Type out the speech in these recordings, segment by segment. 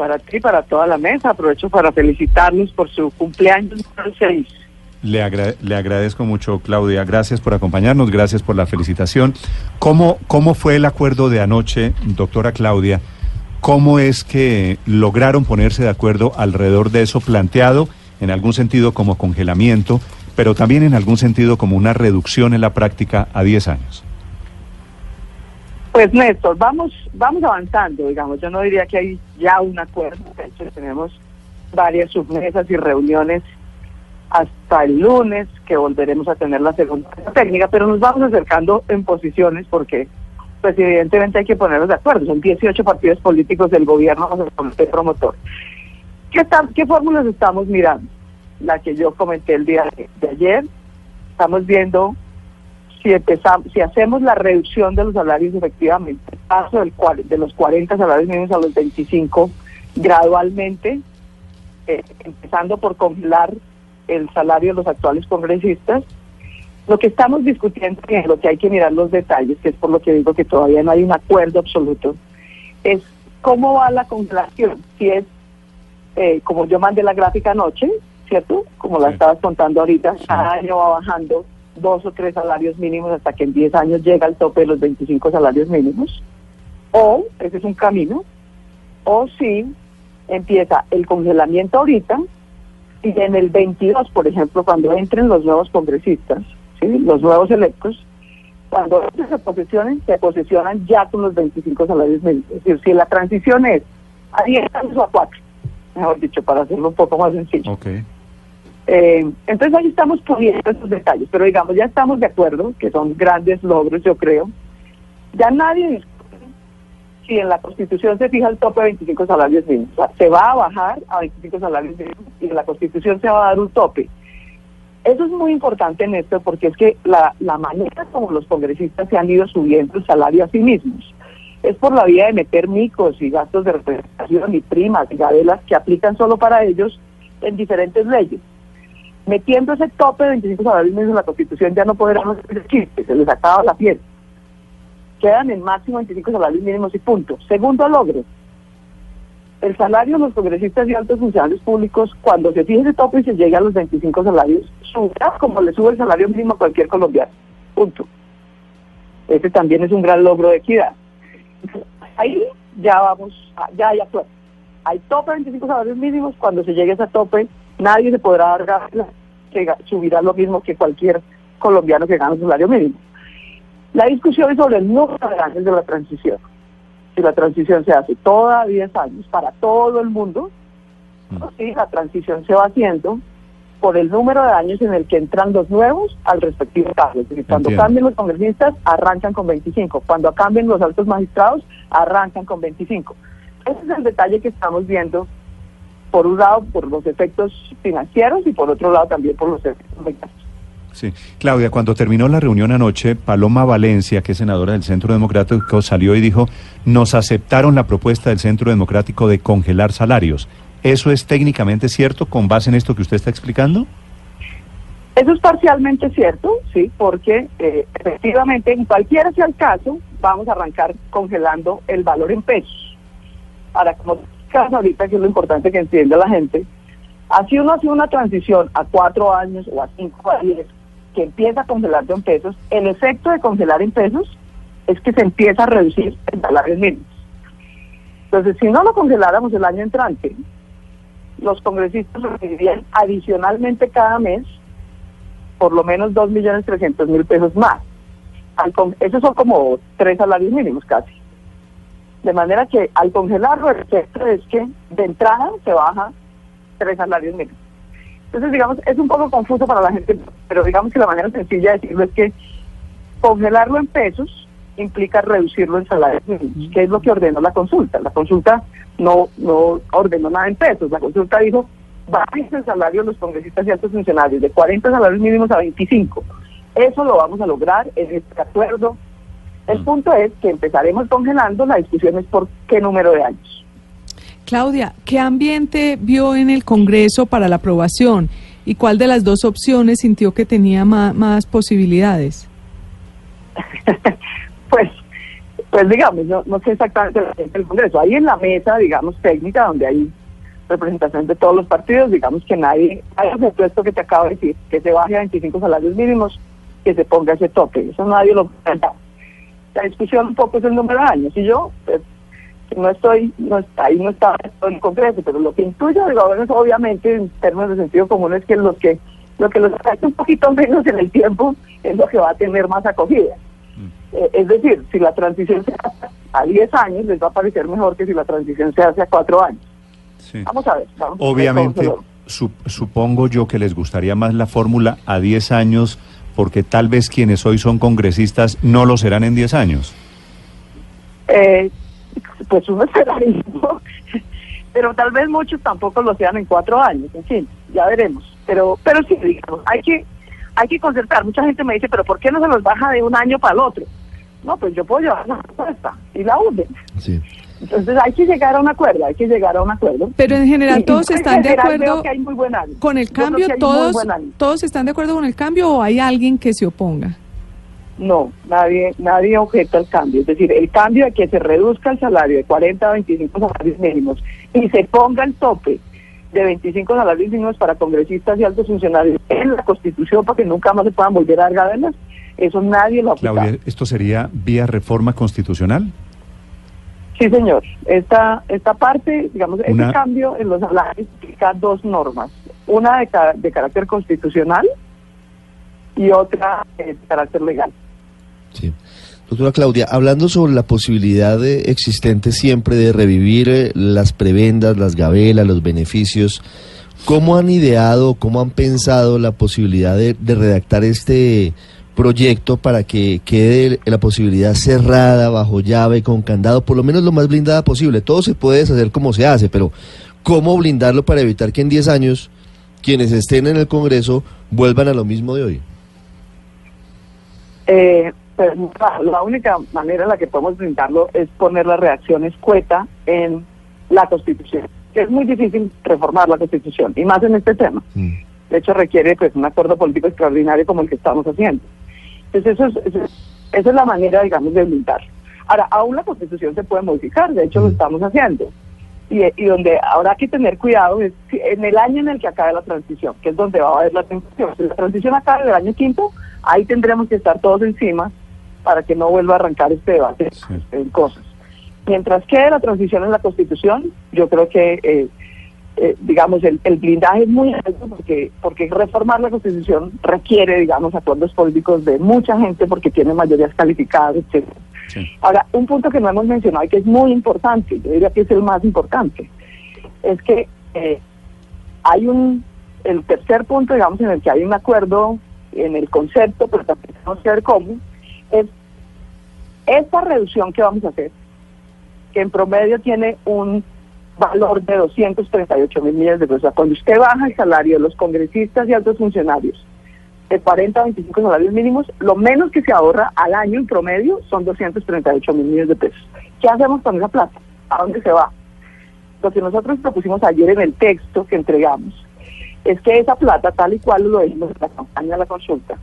para ti para toda la mesa. Aprovecho para felicitarnos por su cumpleaños número 6. Le, agra- le agradezco mucho, Claudia. Gracias por acompañarnos, gracias por la felicitación. ¿Cómo, ¿Cómo fue el acuerdo de anoche, doctora Claudia? ¿Cómo es que lograron ponerse de acuerdo alrededor de eso planteado, en algún sentido como congelamiento, pero también en algún sentido como una reducción en la práctica a 10 años? Pues Néstor, vamos, vamos avanzando, digamos. Yo no diría que hay ya un acuerdo. De hecho, tenemos varias submesas y reuniones hasta el lunes, que volveremos a tener la segunda técnica, pero nos vamos acercando en posiciones porque, pues evidentemente hay que ponernos de acuerdo. Son 18 partidos políticos del gobierno el comité promotor. ¿Qué, ¿Qué fórmulas estamos mirando? La que yo comenté el día de ayer. Estamos viendo si empezamos, si hacemos la reducción de los salarios efectivamente, paso del cual, de los 40 salarios mínimos a los 25 gradualmente, eh, empezando por congelar el salario de los actuales congresistas. Lo que estamos discutiendo y en lo que hay que mirar los detalles, que es por lo que digo que todavía no hay un acuerdo absoluto, es cómo va la congelación. Si es, eh, como yo mandé la gráfica anoche, ¿cierto? Como la Sí. estabas contando ahorita, cada año va bajando dos o tres salarios mínimos hasta que en 10 años llega al tope de los 25 salarios mínimos. O, ese es un camino, o si empieza el congelamiento ahorita y en el 22, por ejemplo, cuando entren los nuevos congresistas, ¿sí? los nuevos electos, cuando se posesionen, se posesionan ya con los 25 salarios mínimos. Es decir, si la transición es a 10 años o a 4, mejor dicho, para hacerlo un poco más sencillo. Ok. Eh, entonces ahí estamos puliendo esos detalles, pero digamos, ya estamos de acuerdo, que son grandes logros, yo creo. Ya nadie discute si en la Constitución se fija el tope de 25 salarios mínimos. O se va a bajar a 25 salarios mínimos y en la Constitución se va a dar un tope. Eso es muy importante en esto porque es que la, la manera como los congresistas se han ido subiendo el salario a sí mismos es por la vía de meter micos y gastos de representación y primas y gabelas que aplican solo para ellos en diferentes leyes metiendo ese tope de 25 salarios mínimos en la Constitución ya no podrán hacer el chiste, se les acaba la piel. Quedan en máximo 25 salarios mínimos y punto. Segundo logro, el salario de los congresistas y altos funcionarios públicos, cuando se fije ese tope y se llegue a los 25 salarios, subirá como le sube el salario mínimo a cualquier colombiano. Punto. Ese también es un gran logro de equidad. Ahí ya vamos, ya hay acuerdo. Hay tope de 25 salarios mínimos, cuando se llegue a ese tope, nadie se podrá dar gana que subirá lo mismo que cualquier colombiano que gane un salario mínimo. La discusión es sobre el número de años de la transición. Si la transición se hace toda 10 años para todo el mundo, o si la transición se va haciendo por el número de años en el que entran los nuevos al respectivo cargo. Cuando cambien los congresistas, arrancan con 25. Cuando cambien los altos magistrados, arrancan con 25. Ese es el detalle que estamos viendo, por un lado, por los efectos financieros y por otro lado también por los efectos legales. Sí. Claudia, cuando terminó la reunión anoche, Paloma Valencia, que es senadora del Centro Democrático, salió y dijo, nos aceptaron la propuesta del Centro Democrático de congelar salarios. ¿Eso es técnicamente cierto con base en esto que usted está explicando? Eso es parcialmente cierto, sí, porque eh, efectivamente, en cualquiera sea el caso, vamos a arrancar congelando el valor en pesos. Ahora, como caso ahorita, que es lo importante que entienda la gente, así uno hace una transición a cuatro años o a cinco a diez, que empieza a congelarlo en pesos, el efecto de congelar en pesos es que se empieza a reducir el salario mínimo. Entonces, si no lo congeláramos el año entrante, los congresistas recibirían adicionalmente cada mes por lo menos 2.300.000 pesos más. Esos son como tres salarios mínimos casi. De manera que al congelarlo, el efecto es que de entrada se baja tres salarios mínimos. Entonces, digamos, es un poco confuso para la gente, pero digamos que la manera sencilla de decirlo es que congelarlo en pesos implica reducirlo en salarios mínimos, que es lo que ordenó la consulta. La consulta no, no ordenó nada en pesos, la consulta dijo bajen el salario de los congresistas y altos funcionarios de 40 salarios mínimos a 25. Eso lo vamos a lograr en este acuerdo. El punto es que empezaremos congelando, la discusión es por qué número de años. Claudia, ¿qué ambiente vio en el Congreso para la aprobación y cuál de las dos opciones sintió que tenía más, posibilidades? pues, pues digamos, no, no sé exactamente la gente del Congreso. Ahí en la mesa, digamos, técnica, donde hay representación de todos los partidos, digamos que nadie haya aceptado esto que te acabo de decir, que se baje a 25 salarios mínimos, que se ponga ese tope. Eso nadie lo plantea. La discusión un poco es el número de años. Y yo, pues, no estoy, no ahí no está en el Congreso, pero lo que intuyo del gobierno es obviamente en términos de sentido común es que los que lo que los afecta un poquito menos en el tiempo es lo que va a tener más acogida. Eh, es decir, si la transición se hace a 10 años, les va a parecer mejor que si la transición se hace a 4 años. Sí. Vamos a ver. vamos a ver Obviamente, supongo yo que les gustaría más la fórmula a 10 años, porque tal vez quienes hoy son congresistas no lo serán en 10 años. Eh, pues uno ¿no? pero tal vez muchos tampoco lo sean en 4 años, en fin, ya veremos. Pero pero sí, digamos, hay que, hay que concertar. Mucha gente me dice, pero ¿por qué no se los baja de un año para el otro? No, pues yo puedo llevar una propuesta y la unen. Sí. Entonces hay que llegar a un acuerdo, hay que llegar a un acuerdo. Pero en general todos y están de general acuerdo que hay muy buen con el cambio, que hay muy todos, todos están de acuerdo con el cambio o hay alguien que se oponga. No, nadie, nadie objeta el cambio. Es decir, el cambio de que se reduzca el salario de 40 a 25 salarios mínimos y se ponga el tope de 25 salarios mínimos para congresistas y altos funcionarios en la Constitución para que nunca más se puedan volver a dar gabelas, eso nadie lo ha aplicado. Claudia, ¿esto sería vía reforma constitucional? Sí, señor. Esta, esta parte, digamos, Una- ese cambio en los salarios implica dos normas. Una de, de carácter constitucional y otra de carácter legal. Sí. Doctora Claudia, hablando sobre la posibilidad de- existente siempre de revivir eh, las prebendas, las gabelas, los beneficios, ¿cómo han ideado, cómo han pensado la posibilidad de, de redactar este proyecto para que quede la posibilidad cerrada, bajo llave, con candado, por lo menos lo más blindada posible? Todo se puede deshacer como se hace, pero ¿cómo blindarlo para evitar que en 10 años quienes estén en el Congreso vuelvan a lo mismo de hoy? Eh, pero la- única manera en la que podemos brindarlo es poner la reacción escueta en la Constitución. Que es muy difícil reformar la Constitución, y más en este tema. Mm. De hecho, requiere pues un acuerdo político extraordinario como el que estamos haciendo. Entonces, eso es, eso es- esa es la manera, digamos, de blindarlo. Ahora, aún la Constitución se puede modificar, de hecho lo estamos haciendo. Y, y donde habrá que tener cuidado es en el año en el que acabe la transición, que es donde va a haber la transición. Si la transición acabe el año quinto, ahí tendremos que estar todos encima para que no vuelva a arrancar este debate Sí. en cosas. Mientras quede la transición en la Constitución, yo creo que, eh, eh, digamos, el, el blindaje es muy alto porque, porque reformar la Constitución requiere, digamos, acuerdos políticos de mucha gente porque tiene mayorías calificadas. Sí. Ahora, un punto que no hemos mencionado y que es muy importante, yo diría que es el más importante, es que eh, hay un, el tercer punto, digamos, en el que hay un acuerdo en el concepto, pero también que ver cómo, es esta reducción que vamos a hacer, que en promedio tiene un valor de 238 mil millones de pesos. Cuando usted baja el salario de los congresistas y altos funcionarios de 40 a 25 salarios mínimos, lo menos que se ahorra al año en promedio son 238 mil millones de pesos. ¿Qué hacemos con esa plata? ¿A dónde se va? Lo que nosotros propusimos ayer en el texto que entregamos es que esa plata, tal y cual lo dijimos en la campaña de la consulta,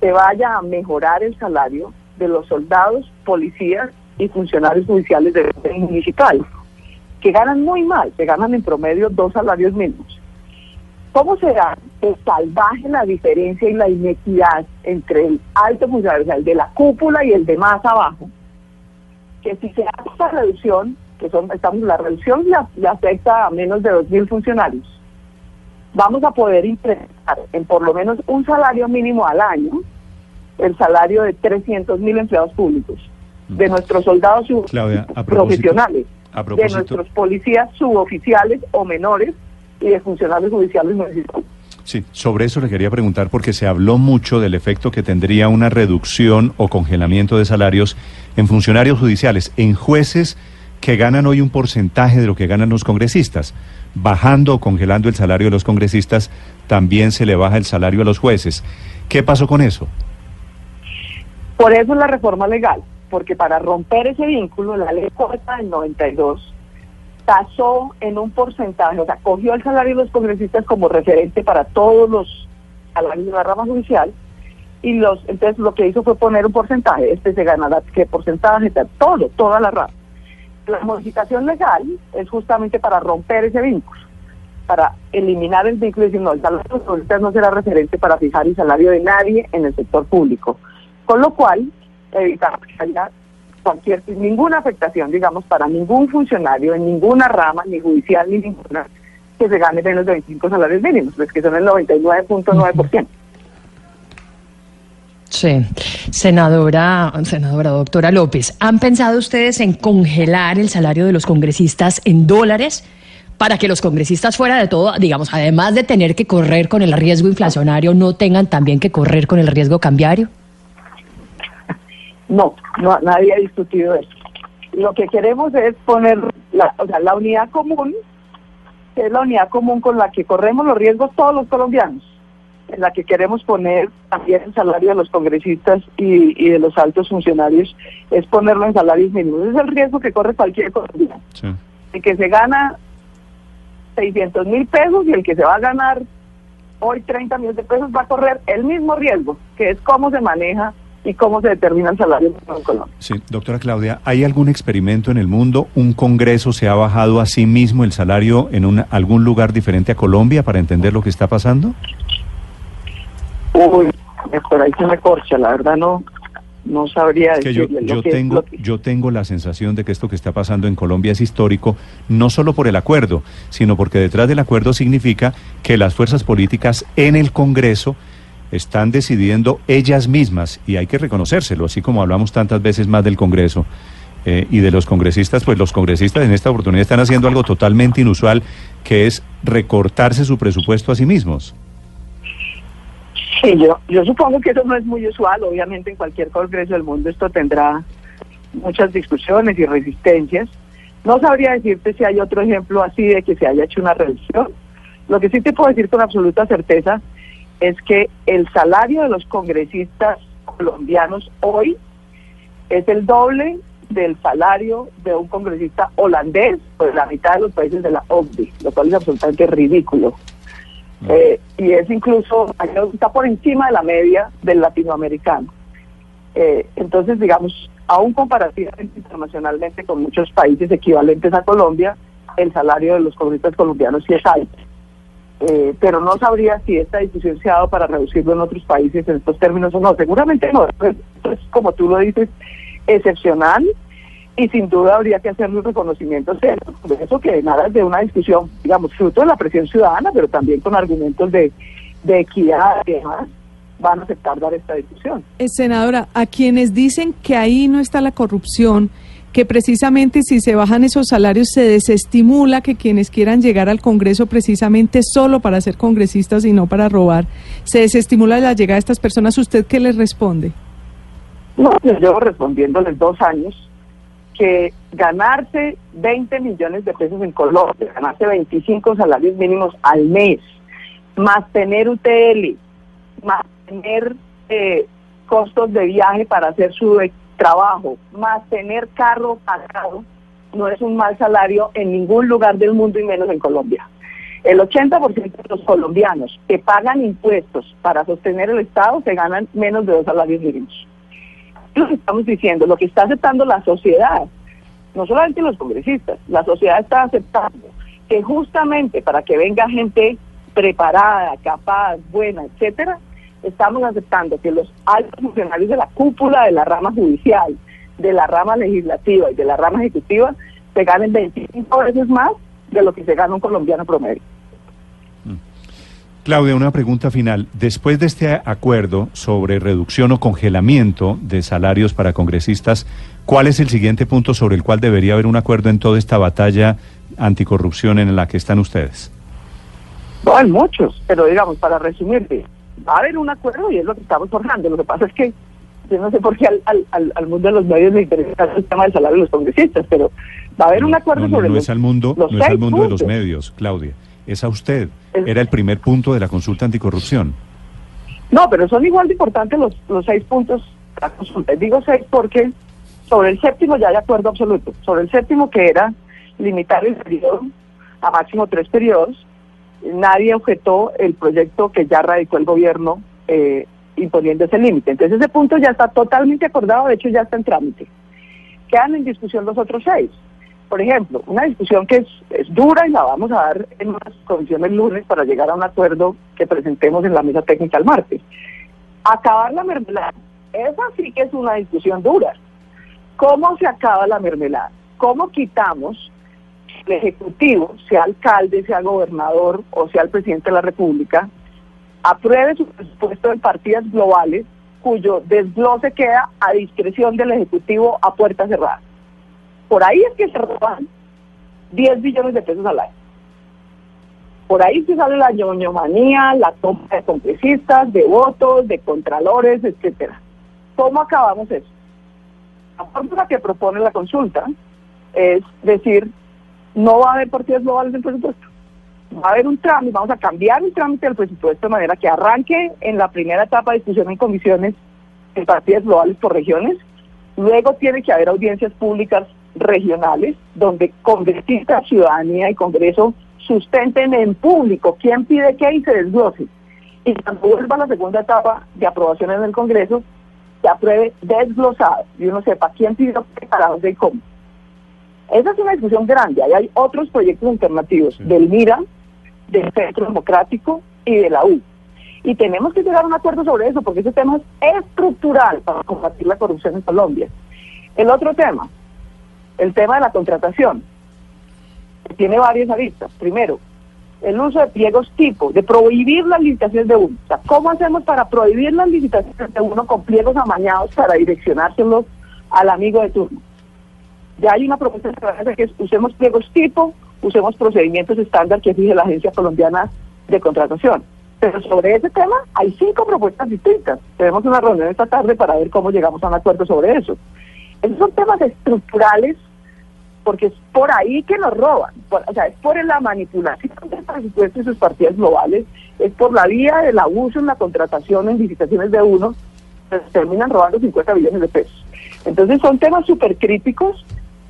se vaya a mejorar el salario de los soldados, policías y funcionarios judiciales orden municipal, que ganan muy mal, que ganan en promedio dos salarios mínimos. ¿Cómo será que salvaje la diferencia y la inequidad entre el alto funcionario, o sea, el de la cúpula y el de más abajo? Que si se hace esta reducción, que son, estamos, la reducción le, afecta a menos de 2.000 funcionarios, vamos a poder implementar en por lo menos un salario mínimo al año el salario de 300 mil empleados públicos, de nuestros soldados Claudia, profesionales, a de nuestros policías suboficiales o menores y de funcionarios judiciales municipales. Sí, sobre eso le quería preguntar porque se habló mucho del efecto que tendría una reducción o congelamiento de salarios en funcionarios judiciales, en jueces que ganan hoy un porcentaje de lo que ganan los congresistas. Bajando o congelando el salario de los congresistas, también se le baja el salario a los jueces. ¿Qué pasó con eso? Por eso es la reforma legal, porque para romper ese vínculo, la ley corta del 92 tasó en un porcentaje, o sea, cogió el salario de los congresistas como referente para todos los salarios de la rama judicial y los entonces lo que hizo fue poner un porcentaje, este se ganará qué porcentaje, todo, toda la rama. La modificación legal es justamente para romper ese vínculo, para eliminar el vínculo y decir, no, el salario de los congresistas no será referente para fijar el salario de nadie en el sector público. Con lo cual, haya cualquier, ninguna afectación, digamos, para ningún funcionario en ninguna rama, ni judicial, ni ninguna, que se gane menos de 25 salarios mínimos, pues que son el 99.9%. Sí, senadora, senadora doctora López, ¿han pensado ustedes en congelar el salario de los congresistas en dólares para que los congresistas fuera de todo, digamos, además de tener que correr con el riesgo inflacionario, no tengan también que correr con el riesgo cambiario? No, no nadie ha discutido eso. Lo que queremos es poner la, o sea, la unidad común, que es la unidad común con la que corremos los riesgos todos los colombianos, en la que queremos poner también el salario de los congresistas y, de los altos funcionarios, es ponerlo en salarios mínimos. es el riesgo que corre cualquier colombiano. El que se gana 600 mil pesos y el que se va a ganar hoy 30 millones de pesos va a correr el mismo riesgo, que es cómo se maneja y cómo se determina el salario en Colombia. Sí, doctora Claudia, ¿hay algún experimento en el mundo? ¿Un congreso se ha bajado a sí mismo el salario en un, algún lugar diferente a Colombia para entender lo que está pasando? Uy, por ahí se me corcha, la verdad no, no sabría decirle. Yo, tengo, yo tengo la sensación de que esto que está pasando en Colombia es histórico, no solo por el acuerdo, sino porque detrás del acuerdo significa que las fuerzas políticas en el Congreso están decidiendo ellas mismas, y hay que reconocérselo, así como hablamos tantas veces más del Congreso eh, y de los congresistas, pues los congresistas en esta oportunidad están haciendo algo totalmente inusual, que es recortarse su presupuesto a sí mismos. Sí, yo, yo supongo que eso no es muy usual, obviamente en cualquier congreso del mundo esto tendrá muchas discusiones y resistencias. No sabría decirte si hay otro ejemplo así de que se haya hecho una reducción. Lo que sí te puedo decir con absoluta certeza es que el salario de los congresistas colombianos hoy es el doble del salario de un congresista holandés pues la mitad de los países de la OCDE, lo cual es absolutamente ridículo. Eh, y es incluso, está por encima de la media del latinoamericano. Eh, entonces, digamos, aún comparativamente internacionalmente con muchos países equivalentes a Colombia, el salario de los congresistas colombianos sí es alto. Eh, pero no sabría si esta decisión se ha dado para reducirlo en otros países en estos términos o no. Seguramente no. Es, como tú lo dices, excepcional y sin duda habría que hacerle un reconocimiento de eso que nada es de una discusión, digamos, fruto de la presión ciudadana, pero también con argumentos de, de equidad y demás van a aceptar dar esta discusión. Eh, senadora, a quienes dicen que ahí no está la corrupción, que precisamente si se bajan esos salarios se desestimula que quienes quieran llegar al Congreso precisamente solo para ser congresistas y no para robar, se desestimula la llegada de estas personas. ¿Usted qué les responde? No, yo llevo respondiéndoles dos años que ganarse 20 millones de pesos en Colombia, ganarse 25 salarios mínimos al mes, más tener UTL, más tener eh, costos de viaje para hacer su trabajo más tener carro pagado no es un mal salario en ningún lugar del mundo y menos en Colombia. El 80% de los colombianos que pagan impuestos para sostener el Estado se ganan menos de dos salarios mínimos. Lo que estamos diciendo, lo que está aceptando la sociedad, no solamente los congresistas, la sociedad está aceptando que justamente para que venga gente preparada, capaz, buena, etcétera, estamos aceptando que los altos funcionarios de la cúpula de la rama judicial, de la rama legislativa y de la rama ejecutiva se ganen 25 veces más de lo que se gana un colombiano promedio. Claudia, una pregunta final. Después de este acuerdo sobre reducción o congelamiento de salarios para congresistas, ¿cuál es el siguiente punto sobre el cual debería haber un acuerdo en toda esta batalla anticorrupción en la que están ustedes? No, en muchos, pero digamos, para resumirte, va a haber un acuerdo y es lo que estamos forjando. Lo que pasa es que yo no sé por qué al, al, al, mundo de los medios le interesa el tema del salario de los congresistas, pero va a haber un acuerdo no, no, sobre no los, es al mundo, no es al mundo de los medios, Claudia. Es a usted. Es- Era el primer punto de la consulta anticorrupción. No, pero son igual de importantes los, los seis puntos de la consulta. Digo seis porque sobre el séptimo ya hay acuerdo absoluto. Sobre el séptimo que era limitar el periodo a máximo tres periodos, nadie objetó el proyecto que ya radicó el gobierno eh, imponiendo ese límite. Entonces ese punto ya está totalmente acordado, de hecho ya está en trámite. Quedan en discusión los otros seis. Por ejemplo, una discusión que es, es dura y la vamos a dar en unas comisiones el lunes para llegar a un acuerdo que presentemos en la mesa técnica el martes. Acabar la mermelada, esa sí que es una discusión dura. ¿Cómo se acaba la mermelada? ¿Cómo quitamos el Ejecutivo, sea alcalde, sea gobernador o sea el presidente de la República, apruebe su presupuesto de partidas globales cuyo desglose queda a discreción del Ejecutivo a puerta cerrada? Por ahí es que se roban 10 billones de pesos al año. Por ahí se sale la ñoñomanía, la toma de congresistas, de votos, de contralores, etcétera. ¿Cómo acabamos eso? La fórmula que propone la consulta es decir, no va a haber partidas globales en presupuesto. Va a haber un trámite, vamos a cambiar el trámite del presupuesto de manera que arranque en la primera etapa de discusión en comisiones en partidas globales por regiones. Luego tiene que haber audiencias públicas regionales donde congresistas, ciudadanía y Congreso sustenten en público quién pide qué y se desglose. Y cuando vuelva la segunda etapa de aprobación en el Congreso, se apruebe desglosado y uno sepa quién pidió qué, para dónde y cómo. Esa es una discusión grande. Ahí hay otros proyectos alternativos del MIRA, del Centro Democrático y de la U. Y tenemos que llegar a un acuerdo sobre eso porque ese tema es estructural para combatir la corrupción en Colombia. El otro tema, el tema de la contratación, que tiene varias aristas. Primero, el uso de pliegos tipo, de prohibir las licitaciones de uno. O sea, ¿cómo hacemos para prohibir las licitaciones de uno con pliegos amañados para direccionárselos al amigo de turno? Ya hay una propuesta hacer que usemos pliegos tipo, usemos procedimientos estándar que exige la Agencia Colombiana de Contratación. Pero sobre ese tema hay cinco propuestas distintas. Tenemos una reunión esta tarde para ver cómo llegamos a un acuerdo sobre eso. Esos son temas estructurales porque es por ahí que nos roban. O sea, es por la manipulación del presupuesto y sus partidas globales, es por la vía del abuso en la contratación en licitaciones de uno, terminan robando 50 billones de pesos. Entonces son temas súper críticos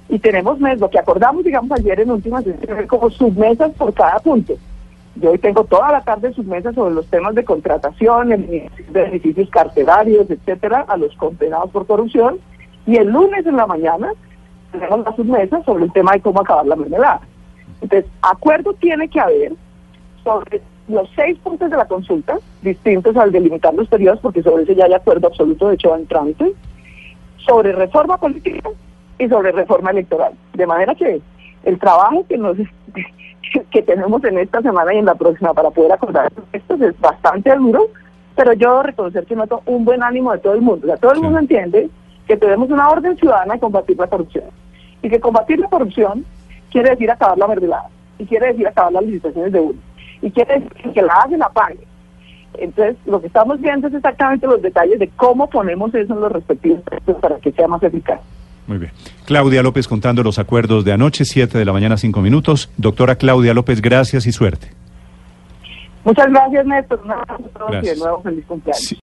y tenemos mes, lo que acordamos, digamos, ayer en últimas, como submesas por cada punto. Yo hoy tengo toda la tarde submesas sobre los temas de contratación, de beneficios carcelarios, etcétera, a los condenados por corrupción. Y el lunes en la mañana tenemos la submesa sobre el tema de cómo acabar la mermelada. Entonces, acuerdo tiene que haber sobre los seis puntos de la consulta, distintos al delimitar los periodos, porque sobre ese ya hay acuerdo absoluto, de hecho va en trámite, sobre reforma política y sobre reforma electoral. De manera que el trabajo que nos que tenemos en esta semana y en la próxima para poder acordar esto es bastante duro, pero yo debo reconocer que noto un buen ánimo de todo el mundo. O sea, todo el Sí. mundo entiende que tenemos una orden ciudadana de combatir la corrupción. Y que combatir la corrupción quiere decir acabar la mermelada. Y quiere decir acabar las licitaciones de uno. Y quiere decir que la hace la pague. Entonces, lo que estamos viendo es exactamente los detalles de cómo ponemos eso en los respectivos textos para que sea más eficaz. Muy bien. Claudia López contando los acuerdos de anoche, 7 de la mañana, 5 minutos. Doctora Claudia López, gracias y suerte. Muchas gracias, Néstor. Un abrazo a todos y de nuevo feliz cumpleaños. Sí.